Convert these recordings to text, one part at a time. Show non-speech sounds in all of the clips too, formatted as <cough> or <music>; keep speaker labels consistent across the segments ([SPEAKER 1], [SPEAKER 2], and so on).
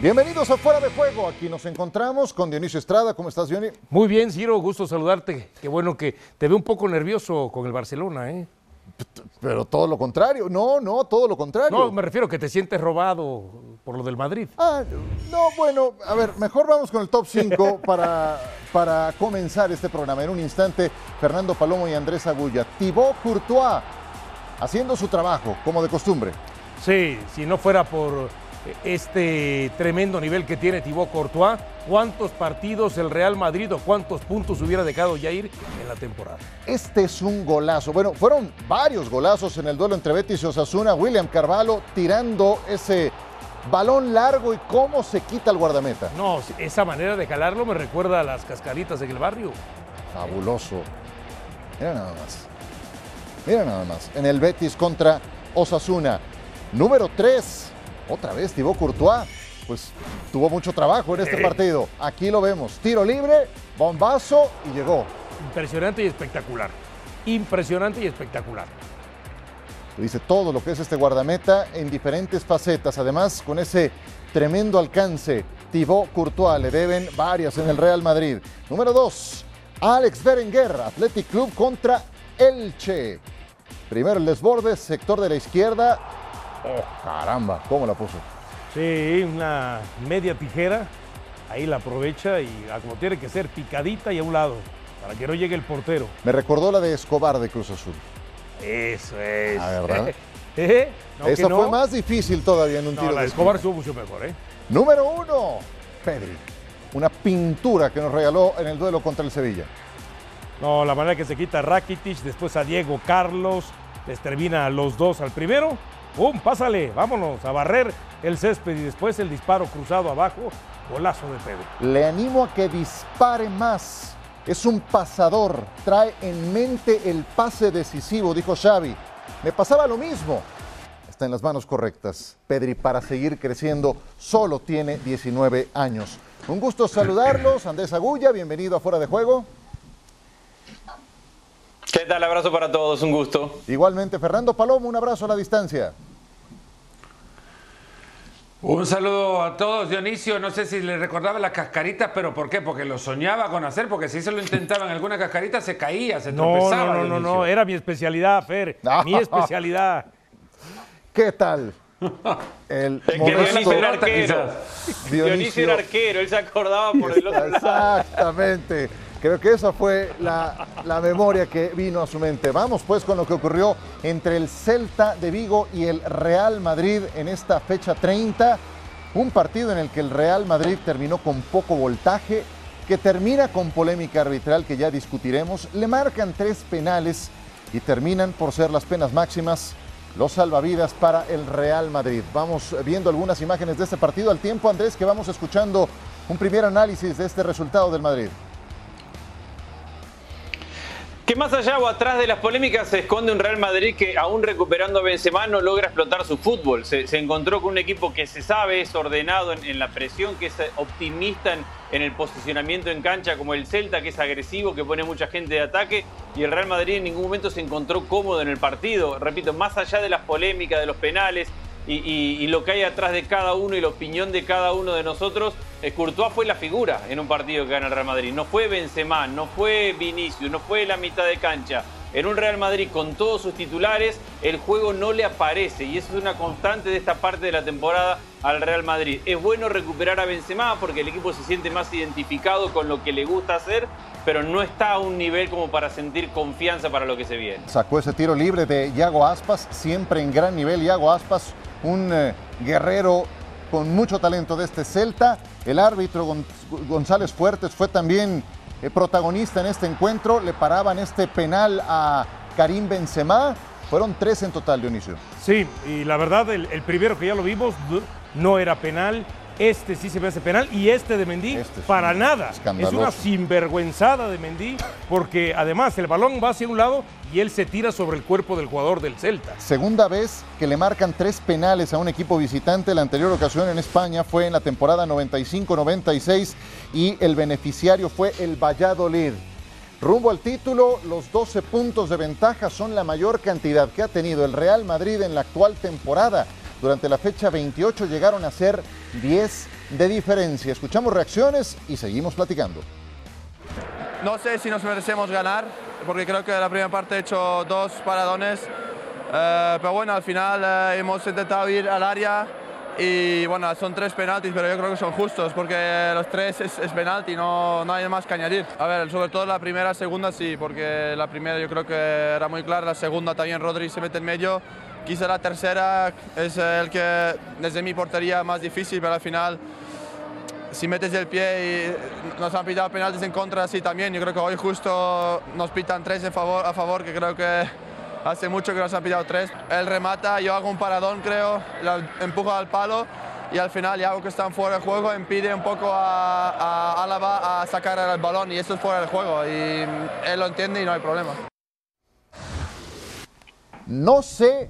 [SPEAKER 1] Bienvenidos a Fuera de Juego. Aquí nos encontramos con Dionisio Estrada. ¿Cómo estás, Diony?
[SPEAKER 2] Muy bien, Ciro, gusto saludarte. Qué bueno que te veo un poco nervioso con el Barcelona, ¿eh?
[SPEAKER 1] Pero todo lo contrario. No, no, todo lo contrario.
[SPEAKER 2] No, me refiero que te sientes robado por lo del Madrid.
[SPEAKER 1] Ah, no, bueno, a ver, mejor vamos con el top 5 <laughs> para, para comenzar este programa. En un instante, Fernando Palomo y Andrés Agulla. Thibaut Courtois haciendo su trabajo, como de costumbre.
[SPEAKER 2] Sí, si no fuera por este tremendo nivel que tiene Thibaut Courtois, ¿cuántos partidos el Real Madrid o cuántos puntos hubiera dejado Jair en la temporada?
[SPEAKER 1] Este es un golazo. Bueno, fueron varios golazos en el duelo entre Betis y Osasuna. William Carvalho tirando ese balón largo y cómo se quita el guardameta.
[SPEAKER 2] No, esa manera de jalarlo me recuerda a las cascaritas en el barrio.
[SPEAKER 1] Fabuloso. Mira nada más. Mira nada más. En el Betis contra Osasuna. Número 3. Otra vez Thibaut Courtois. Pues tuvo mucho trabajo en este partido. Aquí lo vemos. Tiro libre, bombazo y llegó.
[SPEAKER 2] Impresionante y espectacular. Impresionante y espectacular.
[SPEAKER 1] Dice todo lo que es este guardameta en diferentes facetas. Además, con ese tremendo alcance, Thibaut Courtois le deben varias en el Real Madrid. Número 2, Alex Berenguer, Athletic Club contra Elche. Primero el desborde, sector de la izquierda. Oh, caramba, ¿cómo la puso?
[SPEAKER 2] Sí, una media tijera. Ahí la aprovecha y como tiene que ser, picadita y a un lado, para que no llegue el portero.
[SPEAKER 1] Me recordó la de Escobar de Cruz Azul.
[SPEAKER 2] Eso es.
[SPEAKER 1] Ah, ¿verdad? <laughs>
[SPEAKER 2] ¿Eh? ¿No, que
[SPEAKER 1] Esa
[SPEAKER 2] no?
[SPEAKER 1] fue más difícil todavía en un
[SPEAKER 2] No,
[SPEAKER 1] tiro
[SPEAKER 2] la
[SPEAKER 1] de
[SPEAKER 2] Escobar estuvo mucho mejor, ¿eh?
[SPEAKER 1] Número uno, Pedri. Una pintura que nos regaló en el duelo contra el Sevilla.
[SPEAKER 2] No, la manera que se quita Rakitic, después a Diego Carlos, les termina a los dos al primero. ¡Pum! Pásale, vámonos a barrer el césped y después el disparo cruzado abajo, golazo de Pedro.
[SPEAKER 1] Le animo a que dispare más. Es un pasador. Trae en mente el pase decisivo, dijo Xavi. Me pasaba lo mismo. Está en las manos correctas. Pedri, para seguir creciendo, solo tiene 19 años. Un gusto saludarlos. Andrés Agulla, bienvenido a Fuera de Juego.
[SPEAKER 3] ¿Qué tal? Abrazo para todos, un gusto.
[SPEAKER 1] Igualmente, Fernando Palomo, un abrazo a la distancia.
[SPEAKER 4] Un saludo a todos, Dionisio. No sé si le recordaba las cascaritas, pero ¿por qué? Porque lo soñaba con hacer, porque si se lo intentaba en alguna cascarita se caía, se
[SPEAKER 2] No,
[SPEAKER 4] tropezaba.
[SPEAKER 2] no, no, no,
[SPEAKER 4] Dionisio.
[SPEAKER 2] no, era mi especialidad, Fer, mi especialidad. <laughs>
[SPEAKER 1] ¿Qué tal? El
[SPEAKER 3] que Dionisio era arquero. Dionisio era arquero, él se acordaba por el otro lado.
[SPEAKER 1] Exactamente. Creo que esa fue la, la memoria que vino a su mente. Vamos pues con lo que ocurrió entre el Celta de Vigo y el Real Madrid en esta fecha 30. Un partido en el que el Real Madrid terminó con poco voltaje, que termina con polémica arbitral que ya discutiremos. Le marcan tres penales y terminan por ser las penas máximas los salvavidas para el Real Madrid. Vamos viendo algunas imágenes de este partido al tiempo, Andrés, que vamos escuchando un primer análisis de este resultado del Madrid.
[SPEAKER 3] Que más allá o atrás de las polémicas se esconde un Real Madrid que aún recuperando a Benzema no logra explotar su fútbol. Se, se encontró con un equipo que se sabe, es ordenado en, la presión, que es optimista en, en el posicionamiento en cancha, como el Celta, que es agresivo, que pone mucha gente de ataque. Y el Real Madrid en ningún momento se encontró cómodo en el partido. Repito, más allá de las polémicas, de los penales, y, lo que hay atrás de cada uno y la opinión de cada uno de nosotros, eh, fue la figura en un partido que gana el Real Madrid. No fue Benzema, no fue Vinicius, no fue la mitad de cancha. En un Real Madrid con todos sus titulares, el juego no le aparece y eso es una constante de esta parte de la temporada al Real Madrid. Es bueno recuperar a Benzema porque el equipo se siente más identificado con lo que le gusta hacer, pero no está a un nivel como para sentir confianza para lo que se viene.
[SPEAKER 1] Sacó ese tiro libre de Iago Aspas, siempre en gran nivel. Iago Aspas, un eh, guerrero con mucho talento de este Celta. El árbitro Gon- González Fuertes fue también eh, protagonista en este encuentro. Le paraban este penal a Karim Benzema. Fueron tres en total, Dionisio.
[SPEAKER 2] Sí, y la verdad, el, primero que ya lo vimos no era penal. Este sí se me hace penal y este de Mendy
[SPEAKER 1] Este es
[SPEAKER 2] para
[SPEAKER 1] un
[SPEAKER 2] nada. Es una sinvergüenzada de Mendy porque además el balón va hacia un lado y él se tira sobre el cuerpo del jugador del Celta.
[SPEAKER 1] Segunda vez que le marcan tres penales a un equipo visitante. La anterior ocasión en España fue en la temporada 95-96 y el beneficiario fue el Valladolid. Rumbo al título, los 12 puntos de ventaja son la mayor cantidad que ha tenido el Real Madrid en la actual temporada. Durante la fecha 28 llegaron a ser 10 de diferencia. Escuchamos reacciones y seguimos platicando.
[SPEAKER 5] No sé si nos merecemos ganar, porque creo que la primera parte he hecho dos paradones, eh, pero bueno, al final eh, hemos intentado ir al área y bueno, son tres penaltis, pero yo creo que son justos porque los tres es, es penalti, no, no hay más que añadir. A ver, sobre todo la primera, segunda sí, porque la primera yo creo que era muy clara, la segunda también Rodri se mete en medio. Quizá la tercera es el que desde mi portería más difícil, pero al final si metes el pie y nos han pitado penaltis en contra, sí también. Yo creo que hoy justo nos pitan tres en favor, a favor, que creo que hace mucho que nos han pitado tres. Él remata, yo hago un paradón, creo, empujo al palo y al final, ya que están fuera de juego, impide un poco a, a Álava a sacar el balón y eso es fuera de juego y él lo entiende y no hay problema.
[SPEAKER 1] No sé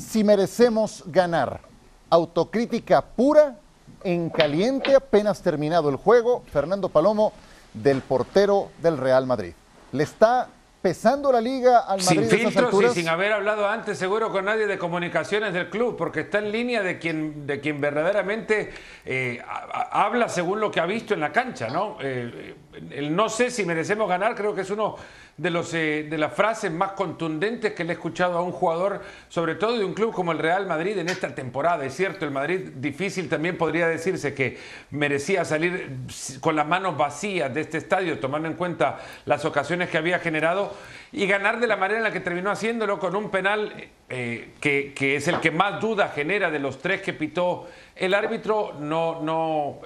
[SPEAKER 1] si merecemos ganar. Autocrítica pura, en caliente, apenas terminado el juego, Fernando Palomo del portero del Real Madrid. Le está pesando la liga al Madrid
[SPEAKER 4] sin filtros y sin haber hablado antes seguro con nadie de comunicaciones del club porque está en línea de quien de quien verdaderamente eh, habla según lo que ha visto en la cancha no eh, el no sé si merecemos ganar creo que es uno de, los, eh, de las frases más contundentes que le he escuchado a un jugador, sobre todo de un club como el Real Madrid en esta temporada. Es cierto, el Madrid difícil también podría decirse que merecía salir con las manos vacías de este estadio, tomando en cuenta las ocasiones que había generado y ganar de la manera en la que terminó haciéndolo con un penal eh, que, que, es el que más duda genera de los tres que pitó el árbitro, no, no,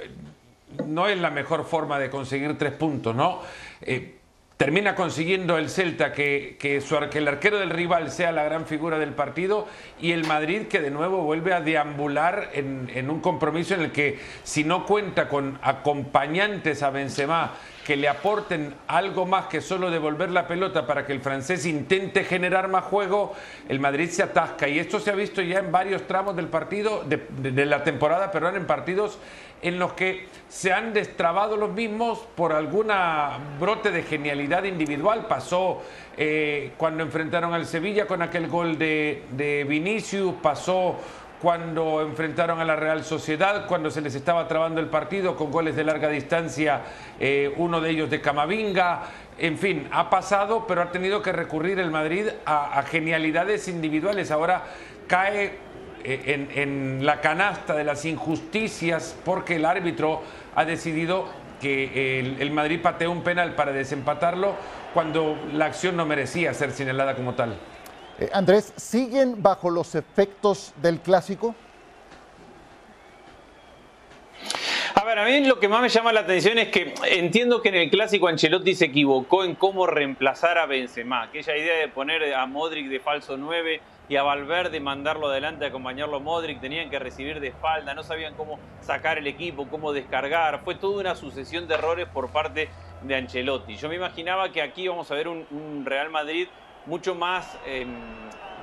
[SPEAKER 4] no es la mejor forma de conseguir tres puntos, ¿no? Eh, termina consiguiendo el Celta que, que, el arquero del rival sea la gran figura del partido y el Madrid que de nuevo vuelve a deambular en, en un compromiso en el que si no cuenta con acompañantes a Benzema que le aporten algo más que solo devolver la pelota para que el francés intente generar más juego, el Madrid se atasca. Y esto se ha visto ya en varios tramos del partido, de, la temporada, perdón, en partidos en los que se han destrabado los mismos por alguna brote de genialidad individual. Pasó eh, cuando enfrentaron al Sevilla con aquel gol de Vinicius, pasó cuando enfrentaron a la Real Sociedad, cuando se les estaba trabando el partido con goles de larga distancia, eh, uno de ellos de Camavinga. En fin, ha pasado, pero ha tenido que recurrir el Madrid a, genialidades individuales. Ahora cae eh, en, en, la canasta de las injusticias porque el árbitro ha decidido que el, el Madrid pateó un penal para desempatarlo cuando la acción no merecía ser señalada como tal.
[SPEAKER 1] Eh, Andrés, ¿siguen bajo los efectos del clásico?
[SPEAKER 3] A ver, a mí lo que más me llama la atención es que entiendo que en el clásico Ancelotti se equivocó en cómo reemplazar a Benzema. Aquella idea de poner a Modric de falso 9 y a Valverde mandarlo adelante, acompañarlo a Modric, tenían que recibir de espalda, no sabían cómo sacar el equipo, cómo descargar. Fue toda una sucesión de errores por parte de Ancelotti. Yo me imaginaba que aquí vamos a ver un Real Madrid mucho más eh,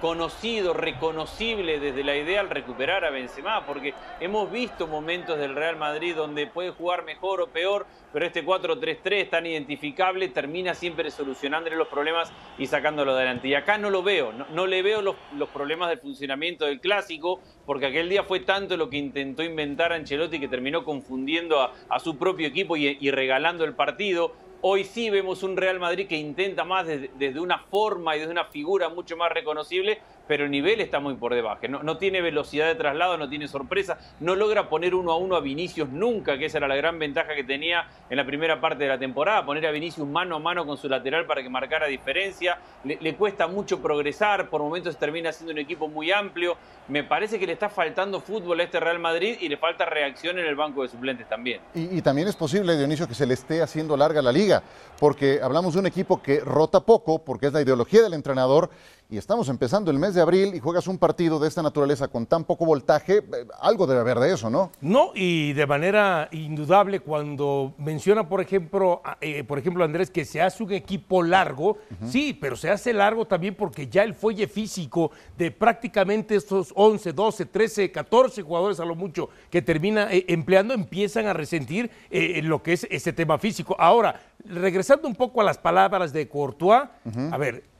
[SPEAKER 3] conocido, reconocible desde la idea al recuperar a Benzema, porque hemos visto momentos del Real Madrid donde puede jugar mejor o peor, pero este 4-3-3 tan identificable termina siempre solucionándole los problemas y sacándolo adelante. Y acá no lo veo, no, no le veo los, los, problemas del funcionamiento del clásico, porque aquel día fue tanto lo que intentó inventar Ancelotti que terminó confundiendo a, a su propio equipo y regalando el partido. Hoy sí vemos un Real Madrid que intenta más desde, una forma y desde una figura mucho más reconocible, pero el nivel está muy por debajo. No, tiene velocidad de traslado, no tiene sorpresa, no logra poner uno a uno a Vinicius nunca, que esa era la gran ventaja que tenía en la primera parte de la temporada, poner a Vinicius mano a mano con su lateral para que marcara diferencia. Le, le cuesta mucho progresar, por momentos termina siendo un equipo muy amplio. Me parece que le está faltando fútbol a este Real Madrid y le falta reacción en el banco de suplentes también.
[SPEAKER 1] Y, y también es posible, Dionisio, que se le esté haciendo larga la liga, porque hablamos de un equipo que rota poco, porque es la ideología del entrenador y estamos empezando el mes de abril y juegas un partido de esta naturaleza con tan poco voltaje, eh, algo debe haber de eso, ¿no?
[SPEAKER 2] No, y de manera indudable cuando menciona, por ejemplo, eh, por ejemplo Andrés, que se hace un equipo largo, uh -huh. sí, pero se hace largo también porque ya el fuelle físico de prácticamente estos 11, 12, 13, 14 jugadores a lo mucho que termina eh, empleando empiezan a resentir eh, lo que es ese tema físico. Ahora, regresando un poco a las palabras de Courtois, uh -huh. a ver,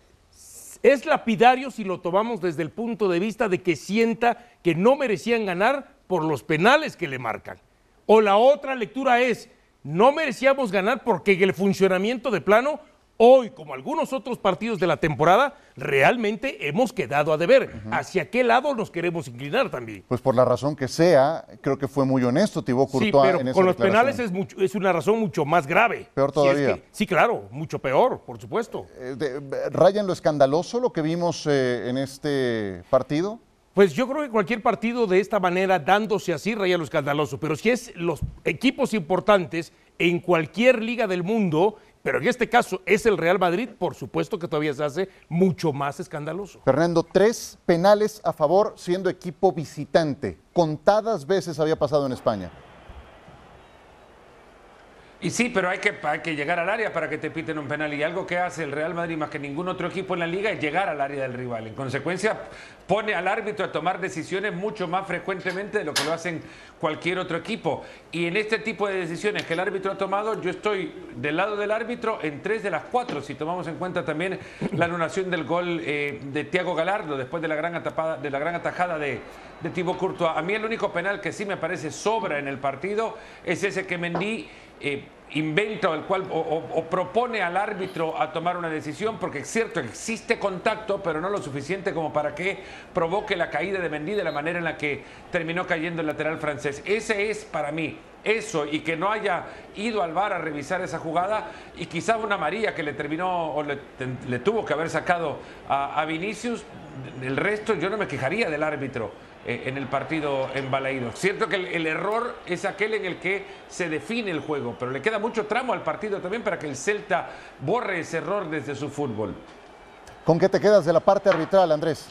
[SPEAKER 2] es lapidario si lo tomamos desde el punto de vista de que sienta que no merecían ganar por los penales que le marcan. O la otra lectura es, no merecíamos ganar porque el funcionamiento de plano Hoy, como algunos otros partidos de la temporada, realmente hemos quedado a deber. ¿Hacia qué lado nos queremos inclinar también?
[SPEAKER 1] Pues por la razón que sea, creo que fue muy honesto Thibaut Courtois
[SPEAKER 2] sí, pero con los penales es, es, una razón mucho más grave.
[SPEAKER 1] Peor todavía.
[SPEAKER 2] sí, claro, mucho peor, por supuesto.
[SPEAKER 1] Eh, ¿Raya en lo escandaloso lo que vimos eh, en este partido?
[SPEAKER 2] Pues yo creo que cualquier partido de esta manera, dándose así, raya lo escandaloso. Pero si es los equipos importantes en cualquier liga del mundo, pero en este caso es el Real Madrid, por supuesto que todavía se hace mucho más escandaloso.
[SPEAKER 1] Fernando, tres penales a favor siendo equipo visitante. Contadas veces había pasado en España.
[SPEAKER 4] Y sí, pero hay que, que llegar al área para que te piten un penal. Y algo que hace el Real Madrid más que ningún otro equipo en la liga es llegar al área del rival. En consecuencia, pone al árbitro a tomar decisiones mucho más frecuentemente de lo que lo hacen cualquier otro equipo. Y en este tipo de decisiones que el árbitro ha tomado, yo estoy del lado del árbitro en tres de las cuatro, si tomamos en cuenta también la anulación del gol eh, de Tiago Galardo después de la gran, atajada de, de Thibaut. A mí el único penal que sí me parece sobra en el partido es ese que Mendy eh, inventa o, el cual, o, propone al árbitro a tomar una decisión, porque es cierto existe contacto, pero no lo suficiente como para que provoque la caída de Mendy de la manera en la que terminó cayendo el lateral francés. Ese es para mí eso y que no haya ido al bar a revisar esa jugada y quizás una María que le terminó o le, tuvo que haber sacado a, Vinicius, el resto yo no me quejaría del árbitro en el partido en Balaídos. Cierto que el, error es aquel en el que se define el juego, pero le queda mucho tramo al partido también para que el Celta borre ese error desde su fútbol.
[SPEAKER 1] ¿Con qué te quedas de la parte arbitral, Andrés?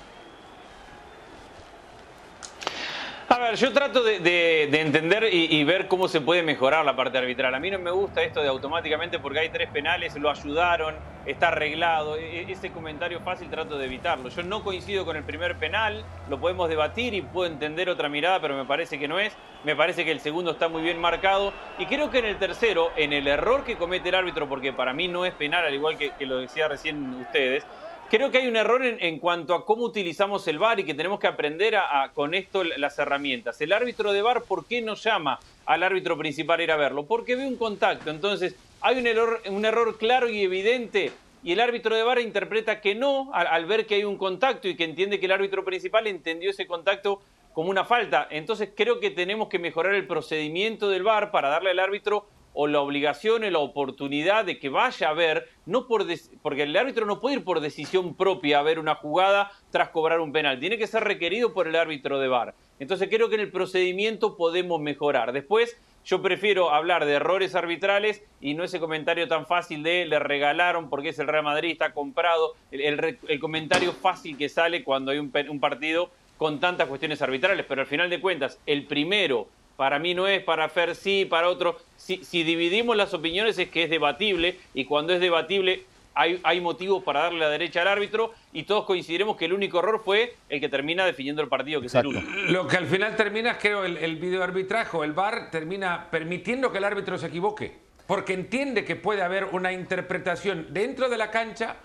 [SPEAKER 3] A ver, yo trato de, entender y, ver cómo se puede mejorar la parte arbitral. A mí no me gusta esto de automáticamente porque hay tres penales, lo ayudaron, está arreglado. E, e, ese comentario fácil trato de evitarlo. Yo no coincido con el primer penal, lo podemos debatir y puedo entender otra mirada, pero me parece que no es. Me parece que el segundo está muy bien marcado. Y creo que en el tercero, en el error que comete el árbitro, porque para mí no es penal, al igual que, que lo decía recién ustedes, Creo que hay un error en, cuanto a cómo utilizamos el VAR y que tenemos que aprender a, con esto las herramientas. El árbitro de VAR, ¿por qué no llama al árbitro principal a ir a verlo? Porque ve un contacto. Entonces, hay un error, un error claro y evidente y el árbitro de VAR interpreta que no al, al, ver que hay un contacto y que entiende que el árbitro principal entendió ese contacto como una falta. Entonces creo que tenemos que mejorar el procedimiento del VAR para darle al árbitro o la obligación o la oportunidad de que vaya a ver, no por porque el árbitro no puede ir por decisión propia a ver una jugada tras cobrar un penal, tiene que ser requerido por el árbitro de VAR. Entonces creo que en el procedimiento podemos mejorar. Después yo prefiero hablar de errores arbitrales y no ese comentario tan fácil de le regalaron porque es el Real Madrid, está comprado, el, comentario fácil que sale cuando hay un partido con tantas cuestiones arbitrales, pero al final de cuentas, el primero para mí no es, para Fer sí, para otro. Si, dividimos las opiniones es que es debatible y cuando es debatible hay, hay, motivos para darle la derecha al árbitro y todos coincidiremos que el único error fue el que termina definiendo el partido, que es el uno.
[SPEAKER 4] Lo que al final termina es, creo, el, el videoarbitraje el VAR termina permitiendo que el árbitro se equivoque, porque entiende que puede haber una interpretación dentro de la cancha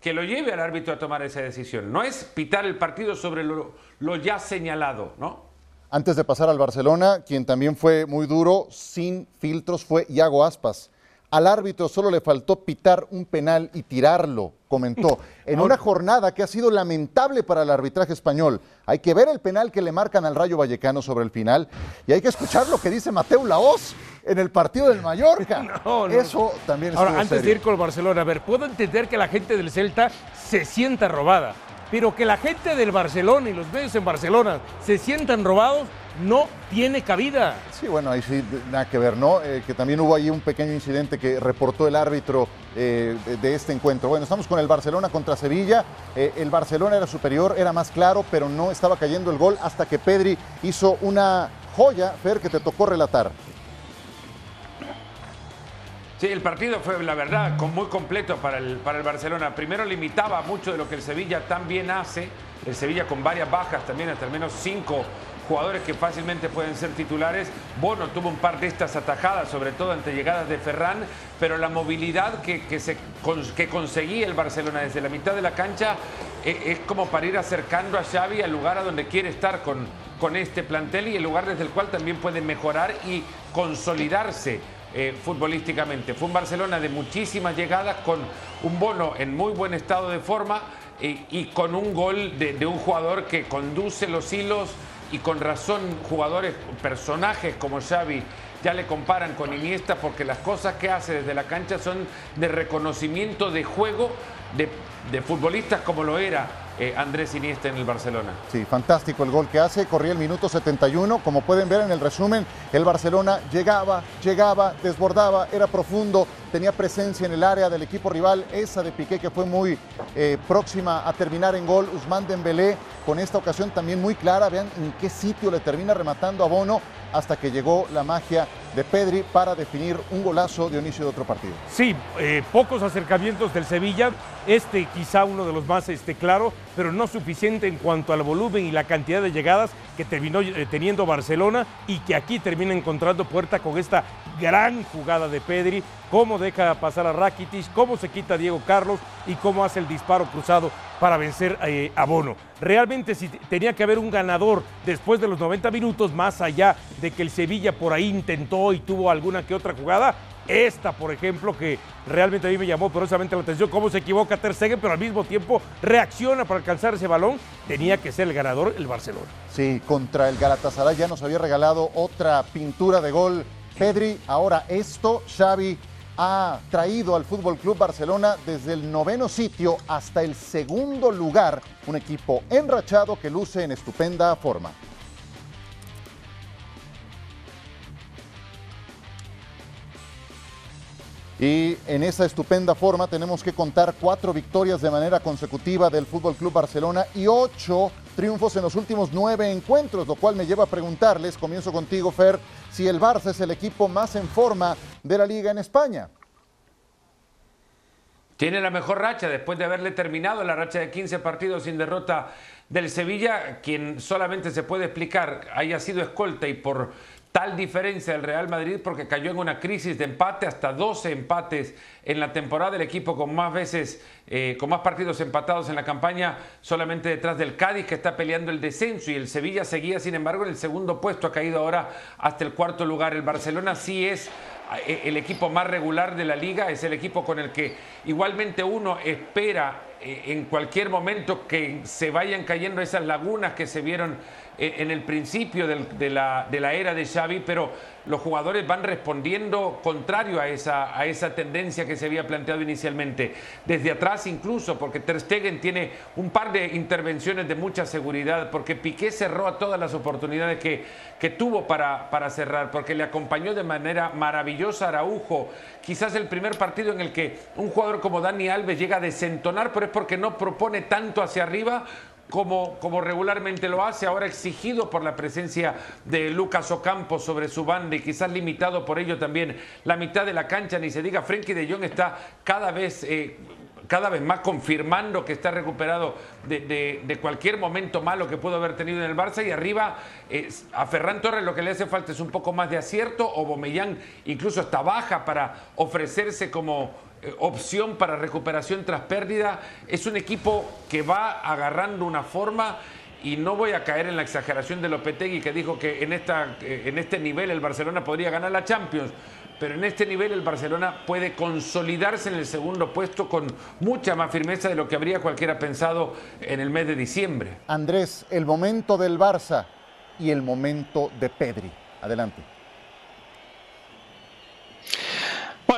[SPEAKER 4] que lo lleve al árbitro a tomar esa decisión. No es pitar el partido sobre lo, lo ya señalado, ¿no?
[SPEAKER 1] Antes de pasar al Barcelona, quien también fue muy duro, sin filtros, fue Iago Aspas. Al árbitro solo le faltó pitar un penal y tirarlo, comentó. <laughs> En una jornada que ha sido lamentable para el arbitraje español. Hay que ver el penal que le marcan al Rayo Vallecano sobre el final y hay que escuchar lo que dice Mateo Laoz en el partido del Mallorca. <laughs> Eso también es
[SPEAKER 2] Ahora, antes de ir con el Barcelona, a ver, puedo entender que la gente del Celta se sienta robada pero que la gente del Barcelona y los medios en Barcelona se sientan robados no tiene cabida.
[SPEAKER 1] Sí, bueno, ahí sí, nada que ver, ¿no? Eh, que también hubo ahí un pequeño incidente que reportó el árbitro eh, de, este encuentro. Bueno, estamos con el Barcelona contra Sevilla. Eh, el Barcelona era superior, era más claro, pero no estaba cayendo el gol hasta que Pedri hizo una joya, Fer, que te tocó relatar.
[SPEAKER 4] Sí, el partido fue, la verdad, muy completo para el, para el Barcelona. Primero limitaba mucho de lo que el Sevilla también hace. El Sevilla con varias bajas también, hasta al menos cinco jugadores que fácilmente pueden ser titulares. Bono tuvo un par de estas atajadas, sobre todo ante llegadas de Ferran, pero la movilidad que, que, se, que conseguía el Barcelona desde la mitad de la cancha es, eh, es como para ir acercando a Xavi al lugar a donde quiere estar con, con este plantel y el lugar desde el cual también puede mejorar y consolidarse eh, futbolísticamente. Fue un Barcelona de muchísimas llegadas con un bono en muy buen estado de forma eh, y con un gol de, un jugador que conduce los hilos y con razón jugadores, personajes como Xavi ya le comparan con Iniesta porque las cosas que hace desde la cancha son de reconocimiento de juego de futbolistas como lo era eh, Andrés Iniesta en el Barcelona.
[SPEAKER 1] Sí, fantástico el gol que hace, corría el minuto 71, como pueden ver en el resumen, el Barcelona llegaba, llegaba, desbordaba, era profundo, tenía presencia en el área del equipo rival, esa de Piqué que fue muy eh, próxima a terminar en gol, Usman Dembélé con esta ocasión también muy clara, vean en qué sitio le termina rematando a Bono hasta que llegó la magia de Pedri para definir un golazo de inicio de otro partido.
[SPEAKER 2] Sí, eh, pocos acercamientos del Sevilla, este quizá uno de los más este, claro, pero no suficiente en cuanto al volumen y la cantidad de llegadas que terminó eh, teniendo Barcelona y que aquí termina encontrando puerta con esta gran jugada de Pedri, cómo deja pasar a Rakitic, cómo se quita Diego Carlos y cómo hace el disparo cruzado para vencer eh, a Bono. Realmente si tenía que haber un ganador después de los 90 minutos, más allá de que el Sevilla por ahí intentó y tuvo alguna que otra jugada, esta, por ejemplo, que realmente a mí me llamó poderosamente la atención, cómo se equivoca Ter Stegen, pero al mismo tiempo reacciona para alcanzar ese balón, tenía que ser el ganador el Barcelona.
[SPEAKER 1] Sí, contra el Galatasaray ya nos había regalado otra pintura de gol Pedri. Ahora esto, Xavi ha traído al Fútbol Club Barcelona desde el noveno sitio hasta el segundo lugar, un equipo enrachado que luce en estupenda forma. Y en esa estupenda forma tenemos que contar cuatro victorias de manera consecutiva del Fútbol Club Barcelona y ocho triunfos en los últimos nueve encuentros, lo cual me lleva a preguntarles, comienzo contigo Fer, si el Barça es el equipo más en forma de la liga en España.
[SPEAKER 4] Tiene la mejor racha después de haberle terminado la racha de 15 partidos sin derrota del Sevilla, quien solamente se puede explicar haya sido escolta y por tal diferencia del Real Madrid porque cayó en una crisis de empate, hasta 12 empates en la temporada, el equipo con más veces, eh, con más partidos empatados en la campaña, solamente detrás del Cádiz que está peleando el descenso y el Sevilla seguía sin embargo en el segundo puesto, ha caído ahora hasta el cuarto lugar. El Barcelona sí es eh, el equipo más regular de la liga, es el equipo con el que igualmente uno espera eh, en cualquier momento que se vayan cayendo esas lagunas que se vieron en el principio de, la, era de Xavi, pero los jugadores van respondiendo contrario a esa, tendencia que se había planteado inicialmente. Desde atrás incluso, porque Ter Stegen tiene un par de intervenciones de mucha seguridad, porque Piqué cerró a todas las oportunidades que, tuvo para cerrar, porque le acompañó de manera maravillosa Araujo. Quizás el primer partido en el que un jugador como Dani Alves llega a desentonar, pero es porque no propone tanto hacia arriba como, como, regularmente lo hace, ahora exigido por la presencia de Lucas Ocampo sobre su banda y quizás limitado por ello también la mitad de la cancha, ni se diga, Frenkie de Jong está cada vez... Eh, cada vez más confirmando que está recuperado de, cualquier momento malo que pudo haber tenido en el Barça y arriba a Ferran Torres lo que le hace falta es un poco más de acierto o Bomellán incluso está baja para ofrecerse como eh, opción para recuperación tras pérdida. Es un equipo que va agarrando una forma y no voy a caer en la exageración de Lopetegui que dijo que en, esta, eh, en este nivel el Barcelona podría ganar la Champions. Pero en este nivel el Barcelona puede consolidarse en el segundo puesto con mucha más firmeza de lo que habría cualquiera pensado en el mes de diciembre.
[SPEAKER 1] Andrés, el momento del Barça y el momento de Pedri. Adelante.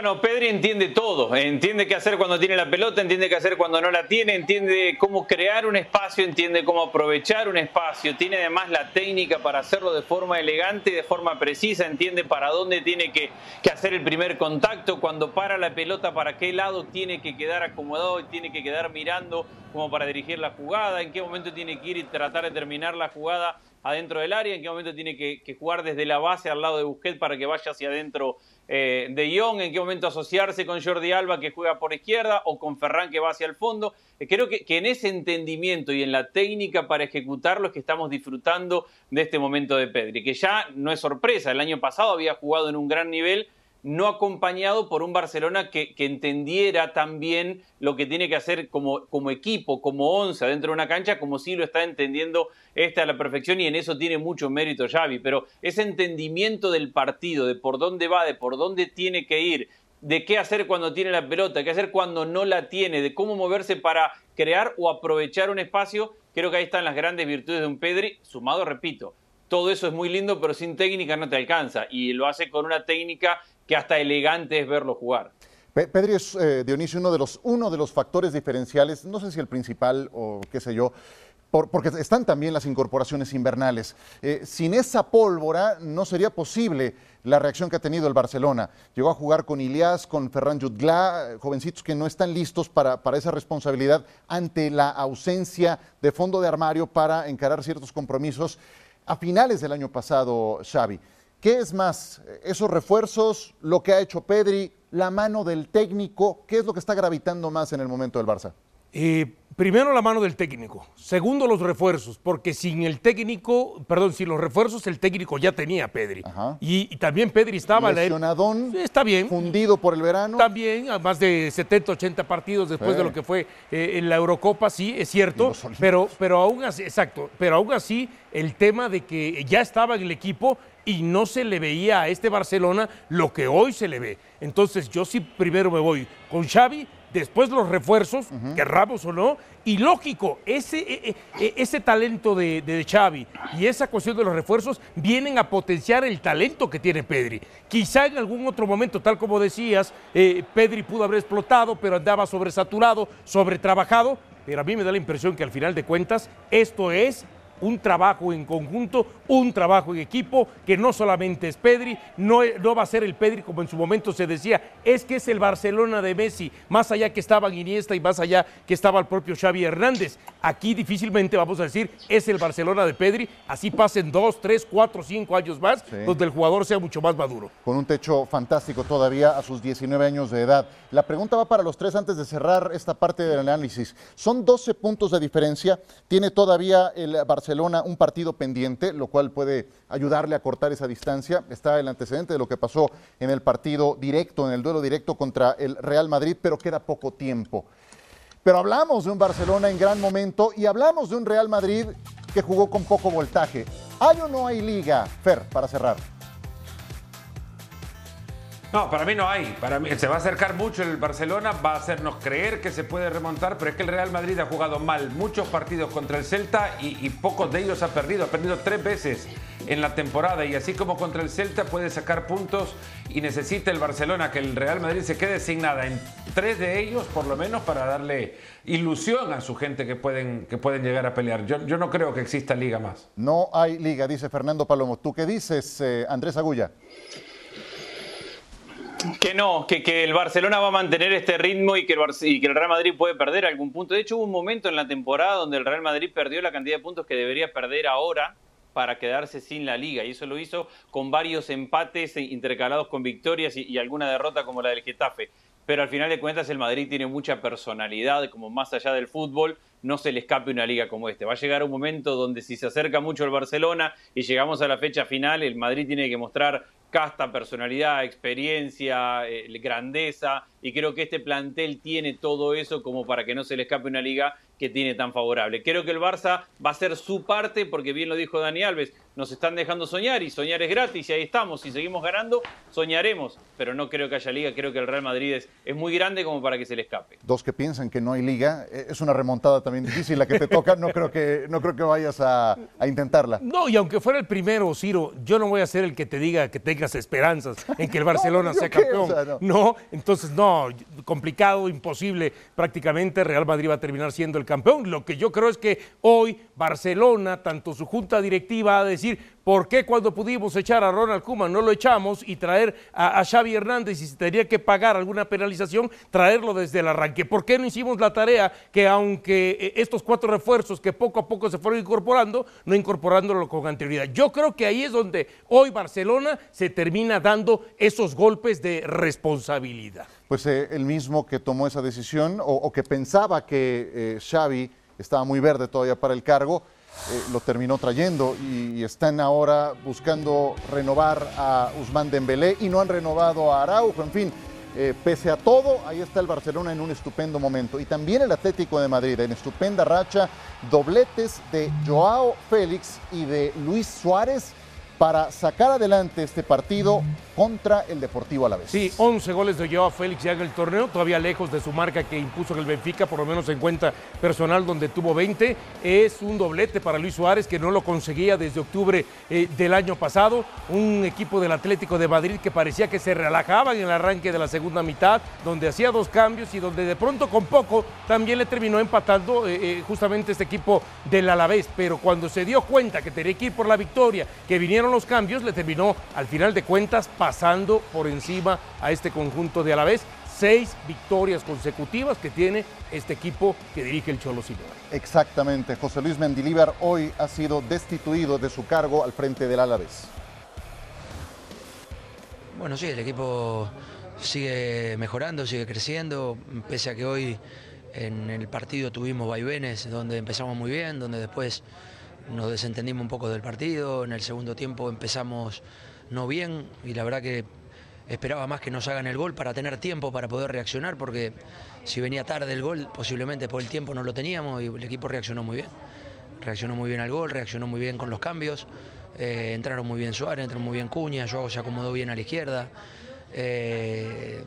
[SPEAKER 3] Bueno, Pedri entiende todo, entiende qué hacer cuando tiene la pelota, entiende qué hacer cuando no la tiene, entiende cómo crear un espacio, entiende cómo aprovechar un espacio, tiene además la técnica para hacerlo de forma elegante y de forma precisa, entiende para dónde tiene que, hacer el primer contacto, cuando para la pelota, para qué lado tiene que quedar acomodado y tiene que quedar mirando como para dirigir la jugada, en qué momento tiene que ir y tratar de terminar la jugada adentro del área, en qué momento tiene que, que jugar desde la base al lado de Busquets para que vaya hacia adentro eh, de Jong, en qué momento asociarse con Jordi Alba que juega por izquierda o con Ferran que va hacia el fondo. Eh, creo que, que, en ese entendimiento y en la técnica para ejecutarlo es que estamos disfrutando de este momento de Pedri, que ya no es sorpresa, el año pasado había jugado en un gran nivel no acompañado por un Barcelona que, entendiera también lo que tiene que hacer como, equipo, como once dentro de una cancha, como si lo está entendiendo esta a la perfección y en eso tiene mucho mérito Xavi, pero ese entendimiento del partido, de por dónde va, de por dónde tiene que ir, de qué hacer cuando tiene la pelota, qué hacer cuando no la tiene, de cómo moverse para crear o aprovechar un espacio, creo que ahí están las grandes virtudes de un Pedri, sumado, repito, todo eso es muy lindo, pero sin técnica no te alcanza. Y lo hace con una técnica que hasta elegante es verlo jugar.
[SPEAKER 1] Pedri es, eh, Dionisio, uno de, los, uno de los factores diferenciales, no sé si el principal o qué sé yo, porque están también las incorporaciones invernales. Eh, sin esa pólvora no sería posible la reacción que ha tenido el Barcelona. Llegó a jugar con Ilias, con Ferran Jutgla, jovencitos que no están listos para, para esa responsabilidad ante la ausencia de fondo de armario para encarar ciertos compromisos a finales del año pasado, Xavi. ¿Qué es más, esos refuerzos, lo que ha hecho Pedri, la mano del técnico? ¿Qué es lo que está gravitando más en el momento del Barça?
[SPEAKER 2] Eh, primero la mano del técnico, segundo los refuerzos, porque sin el técnico, perdón, sin los refuerzos el técnico ya tenía Pedri. Y, también Pedri estaba...
[SPEAKER 1] Lesionadón,
[SPEAKER 2] está bien.
[SPEAKER 1] Fundido por el verano.
[SPEAKER 2] También, a más de 70, 80 partidos después de lo que fue eh, en la Eurocopa, sí, es cierto. Pero, pero aún así, exacto, pero aún así el tema de que ya estaba en el equipo y no se le veía a este Barcelona lo que hoy se le ve. Entonces yo sí primero me voy con Xavi, después los refuerzos, querramos o no, y lógico, ese, e, e, e, ese talento de, de, Xavi y esa cuestión de los refuerzos vienen a potenciar el talento que tiene Pedri. Quizá en algún otro momento, tal como decías, eh, Pedri pudo haber explotado, pero andaba sobresaturado, sobretrabajado, pero a mí me da la impresión que al final de cuentas esto es un trabajo en conjunto, un trabajo en equipo, que no solamente es Pedri, no, no, va a ser el Pedri como en su momento se decía, es que es el Barcelona de Messi, más allá que estaba Iniesta y más allá que estaba el propio Xavi Hernández. Aquí difícilmente vamos a decir, es el Barcelona de Pedri, así pasen dos, tres, cuatro, cinco años más, donde el jugador sea mucho más maduro.
[SPEAKER 1] Con un techo fantástico todavía a sus 19 años de edad. La pregunta va para los tres antes de cerrar esta parte del análisis. Son 12 puntos de diferencia, tiene todavía el Barcelona un partido pendiente, lo cual puede ayudarle a cortar esa distancia. Está el antecedente de lo que pasó en el partido directo, en el duelo directo contra el Real Madrid, pero queda poco tiempo. Pero hablamos de un Barcelona en gran momento y hablamos de un Real Madrid que jugó con poco voltaje. ¿Hay o no hay liga, Fer, para cerrar?
[SPEAKER 4] No, para mí no hay. Para mí se va a acercar mucho el Barcelona, va a hacernos creer que se puede remontar, pero es que el Real Madrid ha jugado mal muchos partidos contra el Celta y, pocos de ellos ha perdido. Ha perdido tres veces en la temporada y así como contra el Celta puede sacar puntos y necesita el Barcelona que el Real Madrid se quede sin nada en tres de ellos por lo menos para darle ilusión a su gente que pueden, que pueden llegar a pelear. Yo, yo no creo que exista liga más.
[SPEAKER 1] No hay liga, dice Fernando Palomo. ¿Tú qué dices, eh, Andrés Agulla?
[SPEAKER 3] Que no, que, que, el Barcelona va a mantener este ritmo y que, el que el Real Madrid puede perder algún punto. De hecho, hubo un momento en la temporada donde el Real Madrid perdió la cantidad de puntos que debería perder ahora para quedarse sin la liga. Y eso lo hizo con varios empates intercalados con victorias y, y alguna derrota como la del Getafe. Pero al final de cuentas el Madrid tiene mucha personalidad, como más allá del fútbol, no se le escape una liga como este. Va a llegar un momento donde si se acerca mucho el Barcelona y llegamos a la fecha final, el Madrid tiene que mostrar casta, personalidad, experiencia, eh, grandeza, y creo que este plantel tiene todo eso como para que no se le escape una liga que tiene tan favorable. Creo que el Barça va a hacer su parte, porque bien lo dijo Dani Alves, nos están dejando soñar y soñar es gratis y ahí estamos. Si seguimos ganando, soñaremos, pero no creo que haya liga. Creo que el Real Madrid es, es muy grande como para que se le escape.
[SPEAKER 1] Dos que piensan que no hay liga, eh, es una remontada también difícil la que te toca. No creo que, no creo que vayas a, a intentarla.
[SPEAKER 2] No, y aunque fuera el primero, Ciro, yo no voy a ser el que te diga que tengas esperanzas en que el <laughs> Barcelona sea campeón. no. no, entonces no, complicado, imposible. Prácticamente Real Madrid va a terminar siendo el campeón. Lo que yo creo es que hoy Barcelona, tanto su junta directiva, va a decir, ¿por qué cuando pudimos echar a Ronald Koeman no lo echamos y traer a, Xavi Hernández y si tenía que pagar alguna penalización, traerlo desde el arranque? ¿Por qué no hicimos la tarea que aunque eh, estos cuatro refuerzos que poco a poco se fueron incorporando, no incorporándolo con anterioridad? Yo creo que ahí es donde hoy Barcelona se termina dando esos golpes de responsabilidad.
[SPEAKER 1] Pues eh, el mismo que tomó esa decisión o, que pensaba que eh, Xavi estaba muy verde todavía para el cargo, eh, lo terminó trayendo y, están ahora buscando renovar a Usman Dembélé y no han renovado a Araujo, en fin. Eh, pese a todo, ahí está el Barcelona en un estupendo momento. Y también el Atlético de Madrid en estupenda racha, dobletes de Joao Félix y de Luis Suárez para sacar adelante este partido contra el Deportivo Alavés.
[SPEAKER 2] Sí, 11 goles de Joao Félix ya en el torneo, todavía lejos de su marca que impuso en el Benfica, por lo menos en cuenta personal donde tuvo 20. Es un doblete para Luis Suárez que no lo conseguía desde octubre eh, del año pasado. Un equipo del Atlético de Madrid que parecía que se relajaba en el arranque de la segunda mitad, donde hacía dos cambios y donde de pronto con poco también le terminó empatando eh, eh, justamente este equipo del Alavés. Pero cuando se dio cuenta que tenía que ir por la victoria, que vinieron los cambios, le terminó al final de cuentas pasando por encima a este conjunto de Alavés. Seis victorias consecutivas que tiene este equipo que dirige el Cholo Simeone.
[SPEAKER 1] Exactamente. José Luis Mendilíbar hoy ha sido destituido de su cargo al frente del Alavés.
[SPEAKER 6] Bueno, sí, el equipo sigue mejorando, sigue creciendo, pese a que hoy en el partido tuvimos vaivenes donde empezamos muy bien, donde después nos desentendimos un poco del partido, en el segundo tiempo empezamos no bien y la verdad que esperaba más que nos hagan el gol para tener tiempo para poder reaccionar porque si venía tarde el gol posiblemente por el tiempo no lo teníamos y el equipo reaccionó muy bien. Reaccionó muy bien al gol, reaccionó muy bien con los cambios, eh, entraron muy bien Suárez, entró muy bien Cuña, Joao se acomodó bien a la izquierda. Eh,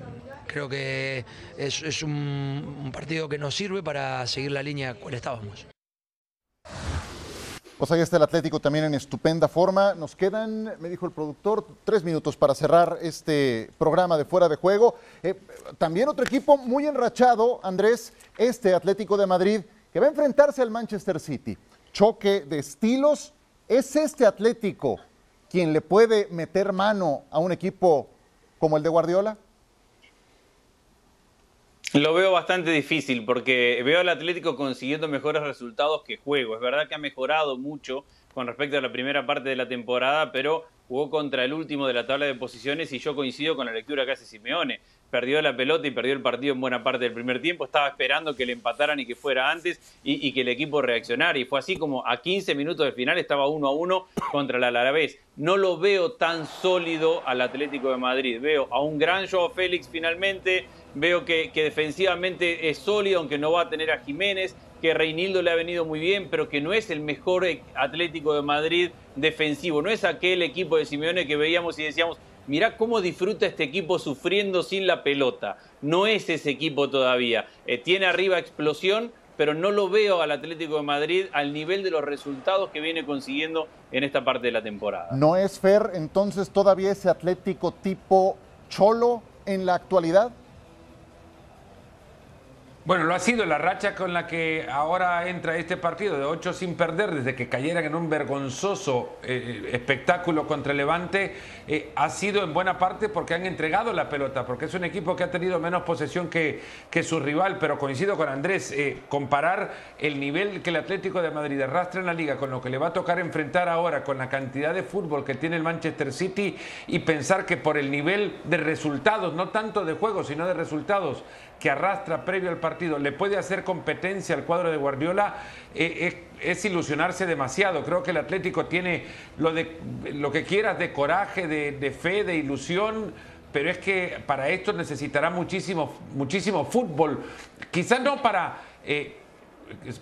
[SPEAKER 6] creo que es, un, un partido que nos sirve para seguir la línea cual estábamos.
[SPEAKER 1] Pues ahí está el Atlético también en estupenda forma. Nos quedan, me dijo el productor, tres minutos para cerrar este programa de fuera de juego. Eh, también otro equipo muy enrachado, Andrés, este Atlético de Madrid, que va a enfrentarse al Manchester City. Choque de estilos. ¿Es este Atlético quien le puede meter mano a un equipo como el de Guardiola?
[SPEAKER 3] Lo veo bastante difícil porque veo al Atlético consiguiendo mejores resultados que juego. Es verdad que ha mejorado mucho con respecto a la primera parte de la temporada, pero jugó contra el último de la tabla de posiciones y yo coincido con la lectura que hace Simeone. Perdió la pelota y perdió el partido en buena parte del primer tiempo. Estaba esperando que le empataran y que fuera antes y, que el equipo reaccionara. Y fue así como a 15 minutos del final estaba uno a uno contra el Alavés. No lo veo tan sólido al Atlético de Madrid. Veo a un gran Joao Félix finalmente, Veo que, defensivamente es sólido, aunque no va a tener a Jiménez, que Reinildo le ha venido muy bien, pero que no es el mejor Atlético de Madrid defensivo. No es aquel equipo de Simeone que veíamos y decíamos, mirá cómo disfruta este equipo sufriendo sin la pelota. No es ese equipo todavía. Eh, tiene arriba explosión, pero no lo veo al Atlético de Madrid al nivel de los resultados que viene consiguiendo en esta parte de la temporada.
[SPEAKER 1] ¿No es Fer entonces todavía ese Atlético tipo Cholo en la actualidad?
[SPEAKER 4] Bueno, lo ha sido la racha con la que ahora entra este partido de 8 sin perder desde que cayeran en un vergonzoso eh, espectáculo contra el Levante, eh, ha sido en buena parte porque han entregado la pelota, porque es un equipo que ha tenido menos posesión que, que su rival, pero coincido con Andrés, eh, comparar el nivel que el Atlético de Madrid arrastra en la liga con lo que le va a tocar enfrentar ahora, con la cantidad de fútbol que tiene el Manchester City y pensar que por el nivel de resultados, no tanto de juego, sino de resultados, que arrastra previo al partido le puede hacer competencia al cuadro de Guardiola, eh, es, ilusionarse demasiado. Creo que el Atlético tiene lo, de, lo que quieras de coraje, de, fe, de ilusión pero es que para esto necesitará muchísimo, muchísimo fútbol. Quizás no para eh,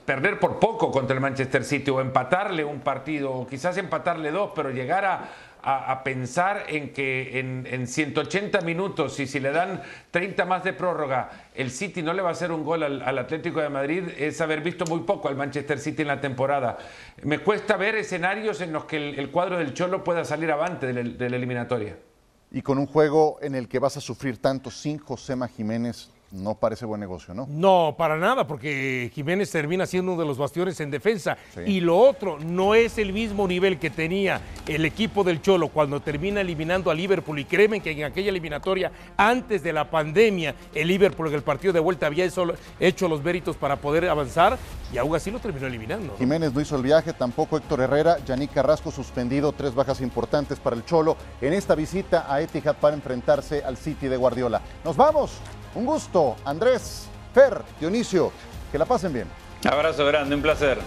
[SPEAKER 4] perder por poco contra el Manchester City o empatarle un partido, o quizás empatarle dos, pero llegar a, a, pensar en que en, 180 minutos y si le dan 30 más de prórroga, el City no le va a hacer un gol al, Atlético de Madrid, es haber visto muy poco al Manchester City en la temporada. Me cuesta ver escenarios en los que el, cuadro del Cholo pueda salir avante de la, de la eliminatoria.
[SPEAKER 1] Y con un juego en el que vas a sufrir tanto sin Josema Jiménez, no parece buen negocio, ¿no?
[SPEAKER 2] No, para nada, porque Jiménez termina siendo uno de los bastiones en defensa. Y lo otro, no es el mismo nivel que tenía el equipo del Cholo cuando termina eliminando a Liverpool. Y créeme que en aquella eliminatoria, antes de la pandemia, el Liverpool en el partido de vuelta había hecho los méritos para poder avanzar y aún así lo terminó eliminando.
[SPEAKER 1] Jiménez no hizo el viaje, tampoco Héctor Herrera, Yannick Carrasco suspendido, tres bajas importantes para el Cholo en esta visita a Etihad para enfrentarse al City de Guardiola. Nos vamos. Un gusto, Andrés, Fer, Dionisio, que la pasen bien.
[SPEAKER 3] Abrazo grande, un placer.